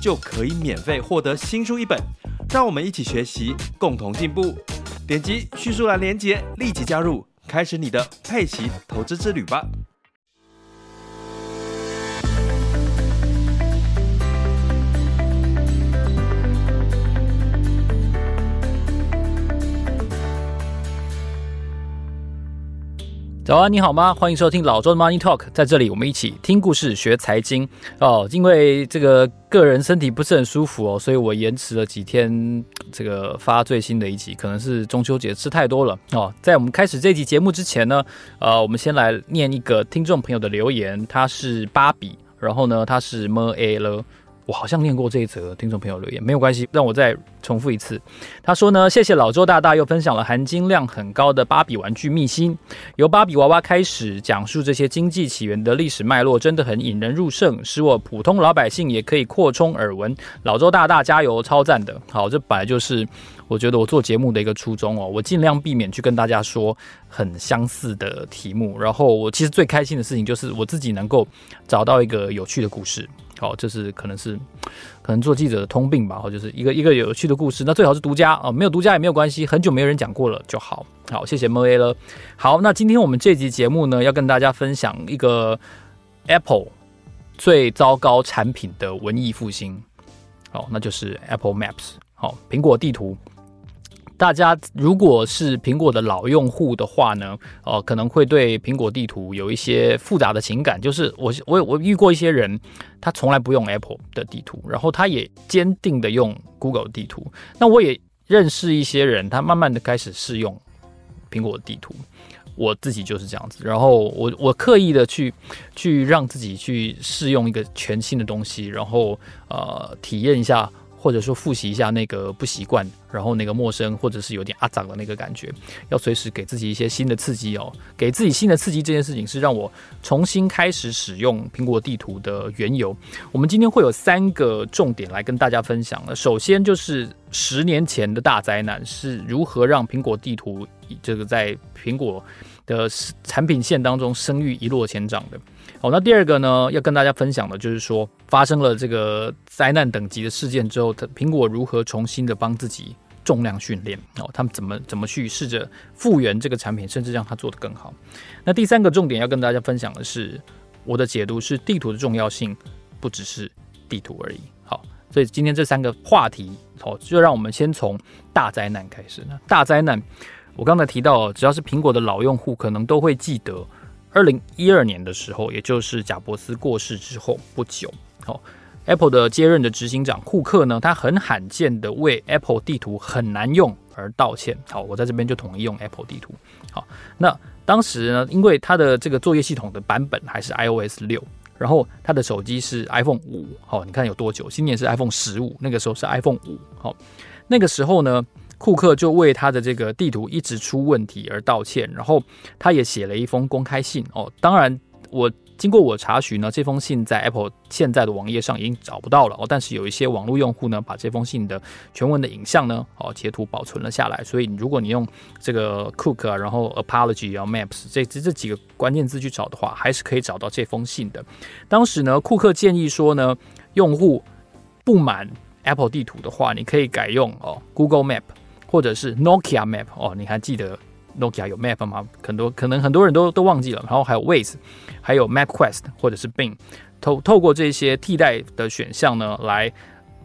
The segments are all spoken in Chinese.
就可以免费获得新书一本。让我们一起学习，共同进步。点击叙述栏连接，立即加入，开始你的佩奇投资之旅吧。早安，你好吗？欢迎收听老周的 Money Talk，在这里我们一起听故事学财经哦。因为这个个人身体不是很舒服哦，所以我延迟了几天这个发最新的一集，可能是中秋节吃太多了哦。在我们开始这集节目之前呢，呃，我们先来念一个听众朋友的留言，他是芭比，然后呢，他是 M A 了。我好像念过这一则听众朋友留言，没有关系，让我再重复一次。他说呢，谢谢老周大大又分享了含金量很高的芭比玩具秘辛，由芭比娃娃开始讲述这些经济起源的历史脉络，真的很引人入胜，使我普通老百姓也可以扩充耳闻。老周大大加油，超赞的。好，这本来就是我觉得我做节目的一个初衷哦，我尽量避免去跟大家说很相似的题目，然后我其实最开心的事情就是我自己能够找到一个有趣的故事。好，这是可能是可能做记者的通病吧，或就是一个一个有趣的故事，那最好是独家啊，没有独家也没有关系，很久没有人讲过了就好。好，谢谢 MA 了。好，那今天我们这集节目呢，要跟大家分享一个 Apple 最糟糕产品的文艺复兴。好，那就是 Apple Maps。好，苹果地图。大家如果是苹果的老用户的话呢，呃，可能会对苹果地图有一些复杂的情感。就是我我我遇过一些人，他从来不用 Apple 的地图，然后他也坚定的用 Google 地图。那我也认识一些人，他慢慢的开始试用苹果地图。我自己就是这样子，然后我我刻意的去去让自己去试用一个全新的东西，然后呃体验一下。或者说复习一下那个不习惯，然后那个陌生，或者是有点阿长的那个感觉，要随时给自己一些新的刺激哦。给自己新的刺激这件事情是让我重新开始使用苹果地图的缘由。我们今天会有三个重点来跟大家分享的。首先就是十年前的大灾难是如何让苹果地图这个在苹果的产品线当中声誉一落千丈的。好，那第二个呢，要跟大家分享的就是说，发生了这个灾难等级的事件之后，苹果如何重新的帮自己重量训练哦，他们怎么怎么去试着复原这个产品，甚至让它做得更好。那第三个重点要跟大家分享的是，我的解读是地图的重要性不只是地图而已。好，所以今天这三个话题，好，就让我们先从大灾难开始。那大灾难，我刚才提到，只要是苹果的老用户，可能都会记得。二零一二年的时候，也就是贾伯斯过世之后不久，好，Apple 的接任的执行长库克呢，他很罕见的为 Apple 地图很难用而道歉。好，我在这边就统一用 Apple 地图。好，那当时呢，因为他的这个作业系统的版本还是 iOS 六，然后他的手机是 iPhone 五。好，你看有多久？今年是 iPhone 十五，那个时候是 iPhone 五。好，那个时候呢，库克就为他的这个地图一直出问题而道歉，然后他也写了一封公开信哦。当然，我经过我查询呢，这封信在 Apple 现在的网页上已经找不到了哦。但是有一些网络用户呢，把这封信的全文的影像呢，哦截图保存了下来。所以如果你用这个 Cook 啊，然后 Apology 然后 Maps 这这这几个关键字去找的话，还是可以找到这封信的。当时呢，库克建议说呢，用户不满 Apple 地图的话，你可以改用哦 Google Map。或者是 Nokia Map 哦，你还记得 Nokia 有 Map 吗？很多可能很多人都都忘记了。然后还有 Waze，还有 MapQuest 或者是 Bing，透透过这些替代的选项呢，来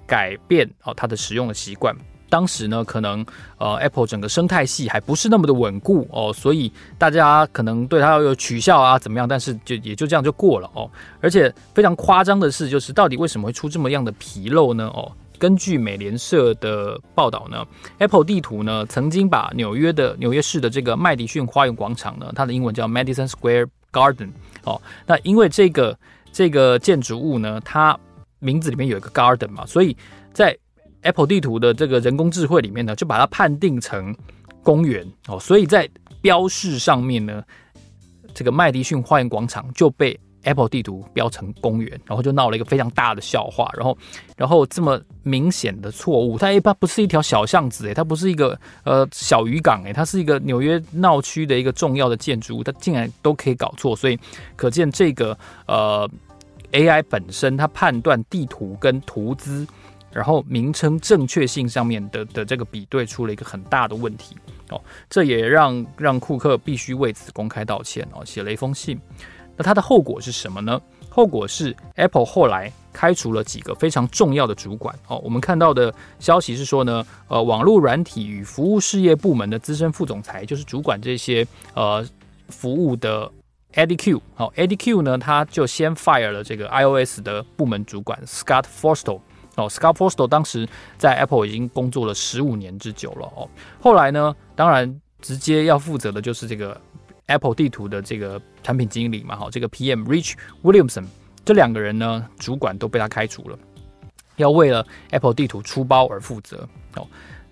改变哦它的使用的习惯。当时呢，可能呃 Apple 整个生态系还不是那么的稳固哦，所以大家可能对它要有取笑啊怎么样？但是就也就这样就过了哦。而且非常夸张的是，就是到底为什么会出这么样的纰漏呢？哦。根据美联社的报道呢，Apple 地图呢曾经把纽约的纽约市的这个麦迪逊花园广场呢，它的英文叫 Madison Square Garden 哦，那因为这个这个建筑物呢，它名字里面有一个 garden 嘛，所以在 Apple 地图的这个人工智慧里面呢，就把它判定成公园哦，所以在标示上面呢，这个麦迪逊花园广场就被 Apple 地图标成公园，然后就闹了一个非常大的笑话。然后，然后这么明显的错误，它一般不是一条小巷子诶，它不是一个呃小渔港诶，它是一个纽约闹区的一个重要的建筑物，它竟然都可以搞错，所以可见这个呃 AI 本身它判断地图跟图资，然后名称正确性上面的的这个比对出了一个很大的问题哦，这也让让库克必须为此公开道歉哦，写了一封信。那它的后果是什么呢？后果是 Apple 后来开除了几个非常重要的主管哦。我们看到的消息是说呢，呃，网络软体与服务事业部门的资深副总裁，就是主管这些呃服务的 EDQ 哦，EDQ 呢，他就先 fire 了这个 iOS 的部门主管 Scott Forstall 哦，Scott Forstall 当时在 Apple 已经工作了十五年之久了哦。后来呢，当然直接要负责的就是这个。Apple 地图的这个产品经理嘛，哈，这个 PM Rich Williamson 这两个人呢，主管都被他开除了，要为了 Apple 地图出包而负责哦。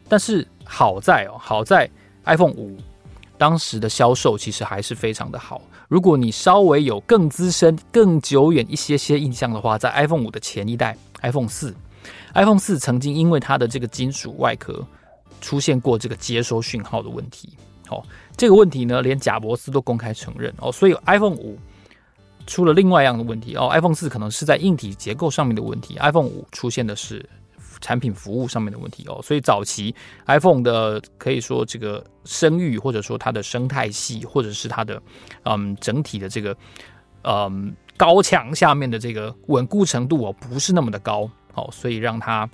但是好在哦，好在 iPhone 五当时的销售其实还是非常的好。如果你稍微有更资深、更久远一些些印象的话，在 iPhone 五的前一代 iPhone 四，iPhone 四曾经因为它的这个金属外壳出现过这个接收讯号的问题。哦，这个问题呢，连贾伯斯都公开承认哦，所以 iPhone 五出了另外一样的问题哦，iPhone 四可能是在硬体结构上面的问题，iPhone 五出现的是产品服务上面的问题哦，所以早期 iPhone 的可以说这个声誉或者说它的生态系或者是它的嗯整体的这个嗯高墙下面的这个稳固程度哦不是那么的高哦，所以让它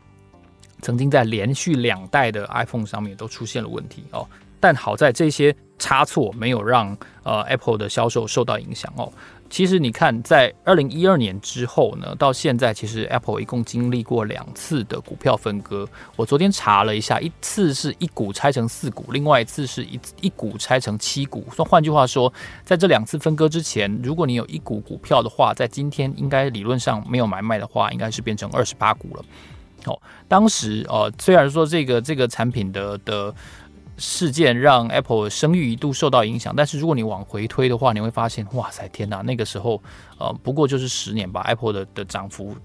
曾经在连续两代的 iPhone 上面都出现了问题哦。但好在这些差错没有让呃 Apple 的销售受到影响哦。其实你看，在二零一二年之后呢，到现在其实 Apple 一共经历过两次的股票分割。我昨天查了一下，一次是一股拆成四股，另外一次是一一股拆成七股。那换句话说，在这两次分割之前，如果你有一股股票的话，在今天应该理论上没有买卖的话，应该是变成二十八股了。哦，当时呃，虽然说这个这个产品的的。事件让 Apple 声誉一度受到影响，但是如果你往回推的话，你会发现，哇塞，天哪，那个时候，呃，不过就是十年吧，Apple 的的涨幅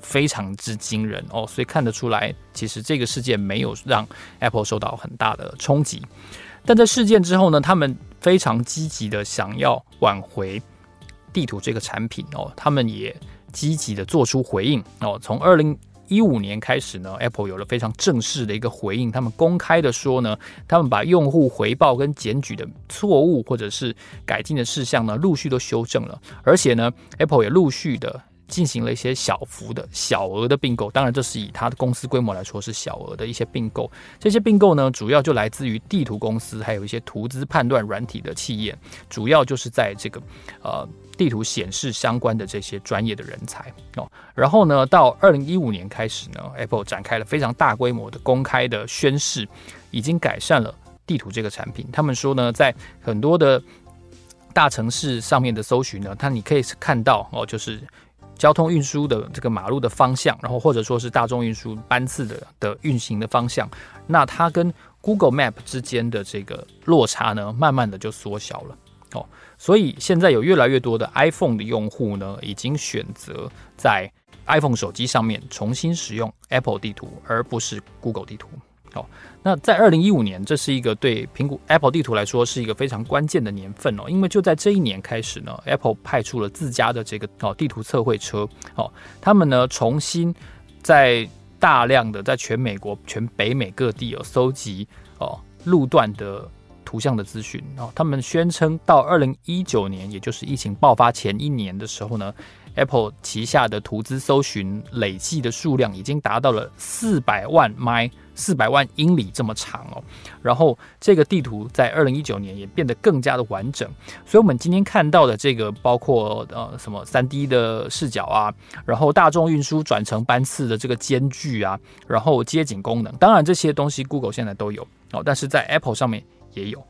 非常之惊人哦，所以看得出来，其实这个事件没有让 Apple 受到很大的冲击。但在事件之后呢，他们非常积极的想要挽回地图这个产品哦，他们也积极的做出回应哦，从二零。一五年开始呢，Apple 有了非常正式的一个回应。他们公开的说呢，他们把用户回报跟检举的错误或者是改进的事项呢，陆续都修正了。而且呢，Apple 也陆续的进行了一些小幅的小额的并购。当然，这是以它的公司规模来说是小额的一些并购。这些并购呢，主要就来自于地图公司，还有一些图资判断软体的企业，主要就是在这个呃。地图显示相关的这些专业的人才哦，然后呢，到二零一五年开始呢，Apple 展开了非常大规模的公开的宣示，已经改善了地图这个产品。他们说呢，在很多的大城市上面的搜寻呢，它你可以看到哦，就是交通运输的这个马路的方向，然后或者说是大众运输班次的的运行的方向，那它跟 Google Map 之间的这个落差呢，慢慢的就缩小了哦。所以现在有越来越多的 iPhone 的用户呢，已经选择在 iPhone 手机上面重新使用 Apple 地图，而不是 Google 地图。好，那在二零一五年，这是一个对苹果 Apple 地图来说是一个非常关键的年份哦，因为就在这一年开始呢，Apple 派出了自家的这个哦地图测绘车哦，他们呢重新在大量的在全美国、全北美各地有搜集哦路段的。图像的资讯哦，他们宣称到二零一九年，也就是疫情爆发前一年的时候呢，Apple 旗下的图资搜寻累计的数量已经达到了四百万 My 四百万英里这么长哦。然后这个地图在二零一九年也变得更加的完整，所以我们今天看到的这个包括呃什么三 D 的视角啊，然后大众运输转乘班次的这个间距啊，然后街景功能，当然这些东西 Google 现在都有哦，但是在 Apple 上面。也有，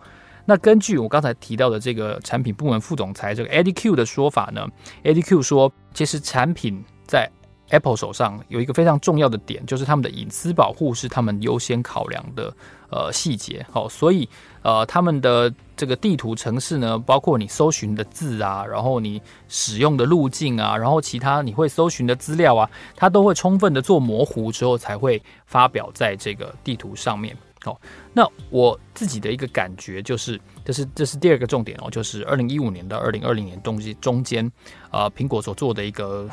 那根据我刚才提到的这个产品部门副总裁这个 Eddy Cue 的说法呢，Eddy Cue 说，其实产品在 Apple 手上有一个非常重要的点，就是他们的隐私保护是他们优先考量的呃细节。好，所以呃他们的这个地图城市呢，包括你搜寻的字啊，然后你使用的路径啊，然后其他你会搜寻的资料啊，它都会充分的做模糊之后才会发表在这个地图上面。好，那我自己的一个感觉就是，这是这是第二个重点哦，就是二零一五年到二零二零年东西中间，呃，苹果所做的一个。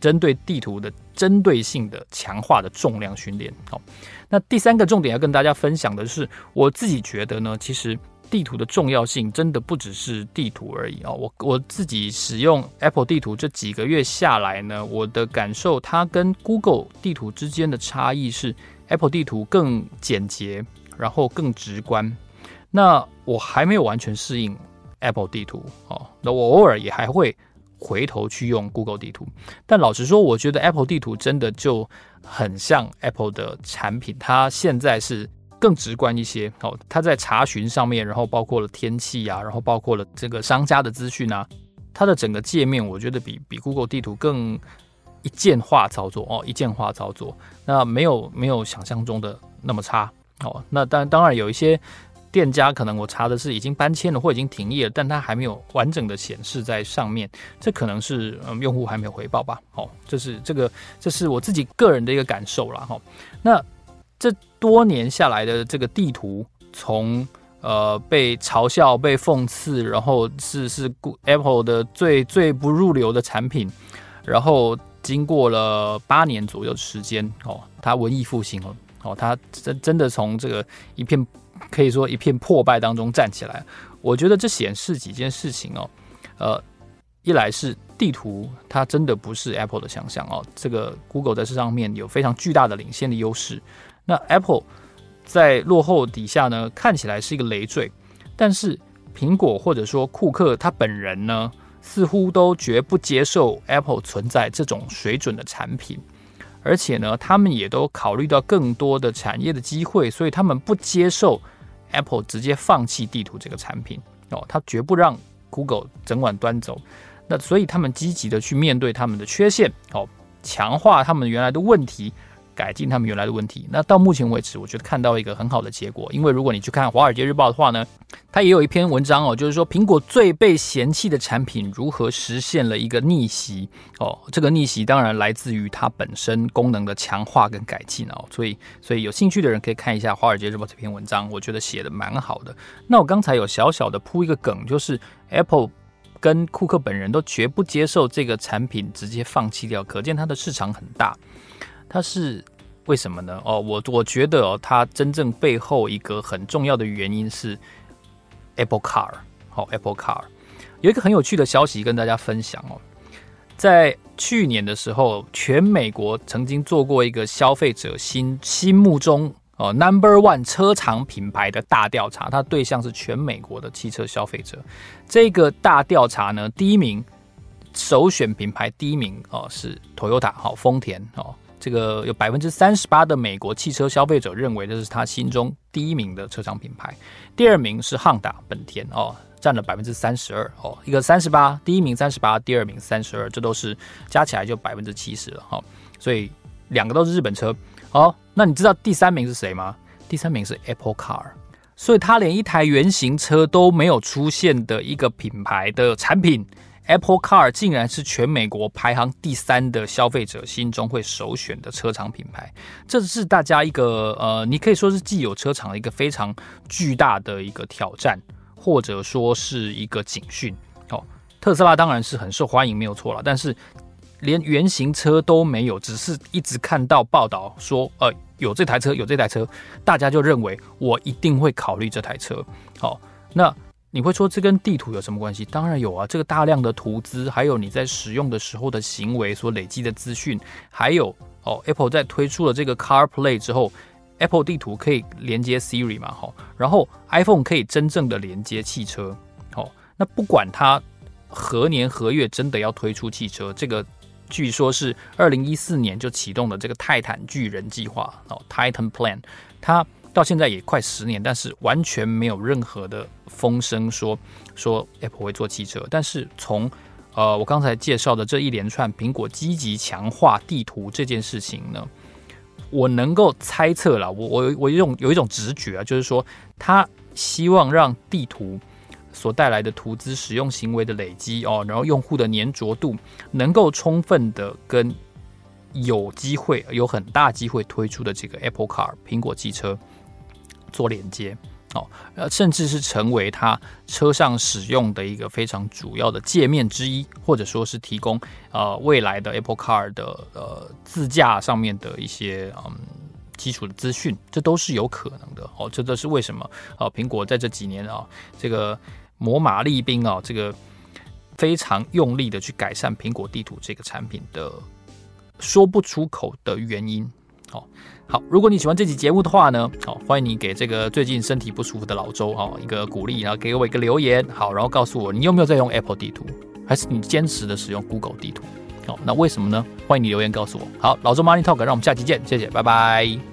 针对地图的针对性的强化的重量训练。好，那第三个重点要跟大家分享的是，我自己觉得呢，其实地图的重要性真的不只是地图而已啊。我我自己使用 Apple 地图这几个月下来呢，我的感受，它跟 Google 地图之间的差异是，Apple 地图更简洁，然后更直观。那我还没有完全适应 Apple 地图哦，那我偶尔也还会。回头去用 Google 地图，但老实说，我觉得 Apple 地图真的就很像 Apple 的产品，它现在是更直观一些。哦，它在查询上面，然后包括了天气啊，然后包括了这个商家的资讯啊，它的整个界面，我觉得比比 Google 地图更一键化操作哦，一键化操作，那没有没有想象中的那么差哦。那当当然有一些。店家可能我查的是已经搬迁了或已经停业了，但它还没有完整的显示在上面，这可能是嗯用户还没有回报吧。好，这是这个这是我自己个人的一个感受了哈。那这多年下来的这个地图，从呃被嘲笑、被讽刺，然后是是 Apple 的最最不入流的产品，然后经过了八年左右的时间哦，它文艺复兴了哦，它真真的从这个一片。可以说一片破败当中站起来，我觉得这显示几件事情哦，呃，一来是地图它真的不是 Apple 的强项哦，这个 Google 在这上面有非常巨大的领先的优势，那 Apple 在落后底下呢，看起来是一个累赘，但是苹果或者说库克他本人呢，似乎都绝不接受 Apple 存在这种水准的产品。而且呢，他们也都考虑到更多的产业的机会，所以他们不接受 Apple 直接放弃地图这个产品哦，他绝不让 Google 整晚端走。那所以他们积极的去面对他们的缺陷，哦，强化他们原来的问题。改进他们原来的问题。那到目前为止，我觉得看到一个很好的结果。因为如果你去看《华尔街日报》的话呢，它也有一篇文章哦，就是说苹果最被嫌弃的产品如何实现了一个逆袭哦。这个逆袭当然来自于它本身功能的强化跟改进哦。所以，所以有兴趣的人可以看一下《华尔街日报》这篇文章，我觉得写的蛮好的。那我刚才有小小的铺一个梗，就是 Apple 跟库克本人都绝不接受这个产品直接放弃掉，可见它的市场很大。它是为什么呢？哦，我我觉得哦，它真正背后一个很重要的原因是 Apple Car。好，Apple Car 有一个很有趣的消息跟大家分享哦，在去年的时候，全美国曾经做过一个消费者心心目中哦 Number One 车厂品牌的大调查，它对象是全美国的汽车消费者。这个大调查呢，第一名首选品牌第一名哦是 Toyota，好，丰田哦。这个有百分之三十八的美国汽车消费者认为这是他心中第一名的车厂品牌，第二名是汉达本田哦，占了百分之三十二哦，一个三十八，第一名三十八，第二名三十二，这都是加起来就百分之七十了哈、哦，所以两个都是日本车。哦，那你知道第三名是谁吗？第三名是 Apple Car，所以它连一台原型车都没有出现的一个品牌的产品。Apple Car 竟然是全美国排行第三的消费者心中会首选的车厂品牌，这是大家一个呃，你可以说是既有车厂的一个非常巨大的一个挑战，或者说是一个警讯。哦，特斯拉当然是很受欢迎，没有错了，但是连原型车都没有，只是一直看到报道说，呃，有这台车，有这台车，大家就认为我一定会考虑这台车。好，那。你会说这跟地图有什么关系？当然有啊，这个大量的图资，还有你在使用的时候的行为所累积的资讯，还有哦，Apple 在推出了这个 CarPlay 之后，Apple 地图可以连接 Siri 嘛，好，然后 iPhone 可以真正的连接汽车，好，那不管它何年何月真的要推出汽车，这个据说是二零一四年就启动的这个泰坦巨人计划哦，Titan Plan，它。到现在也快十年，但是完全没有任何的风声说说 Apple 会做汽车。但是从呃，我刚才介绍的这一连串苹果积极强化地图这件事情呢，我能够猜测了，我我我有一种有一种直觉啊，就是说，他希望让地图所带来的图资使用行为的累积哦，然后用户的粘着度能够充分的跟有机会有很大机会推出的这个 Apple Car 苹果汽车做连接。哦，呃，甚至是成为它车上使用的一个非常主要的界面之一，或者说是提供呃未来的 Apple Car 的呃自驾上面的一些嗯基础的资讯，这都是有可能的。哦，这都是为什么哦苹果在这几年啊这个秣马厉兵啊这个非常用力的去改善苹果地图这个产品的说不出口的原因。哦。好，如果你喜欢这期节目的话呢，好，欢迎你给这个最近身体不舒服的老周啊一个鼓励，然后给我一个留言，好，然后告诉我你有没有在用 Apple 地图，还是你坚持的使用 Google 地图？好，那为什么呢？欢迎你留言告诉我。好，老周 Money Talk，让我们下期见，谢谢，拜拜。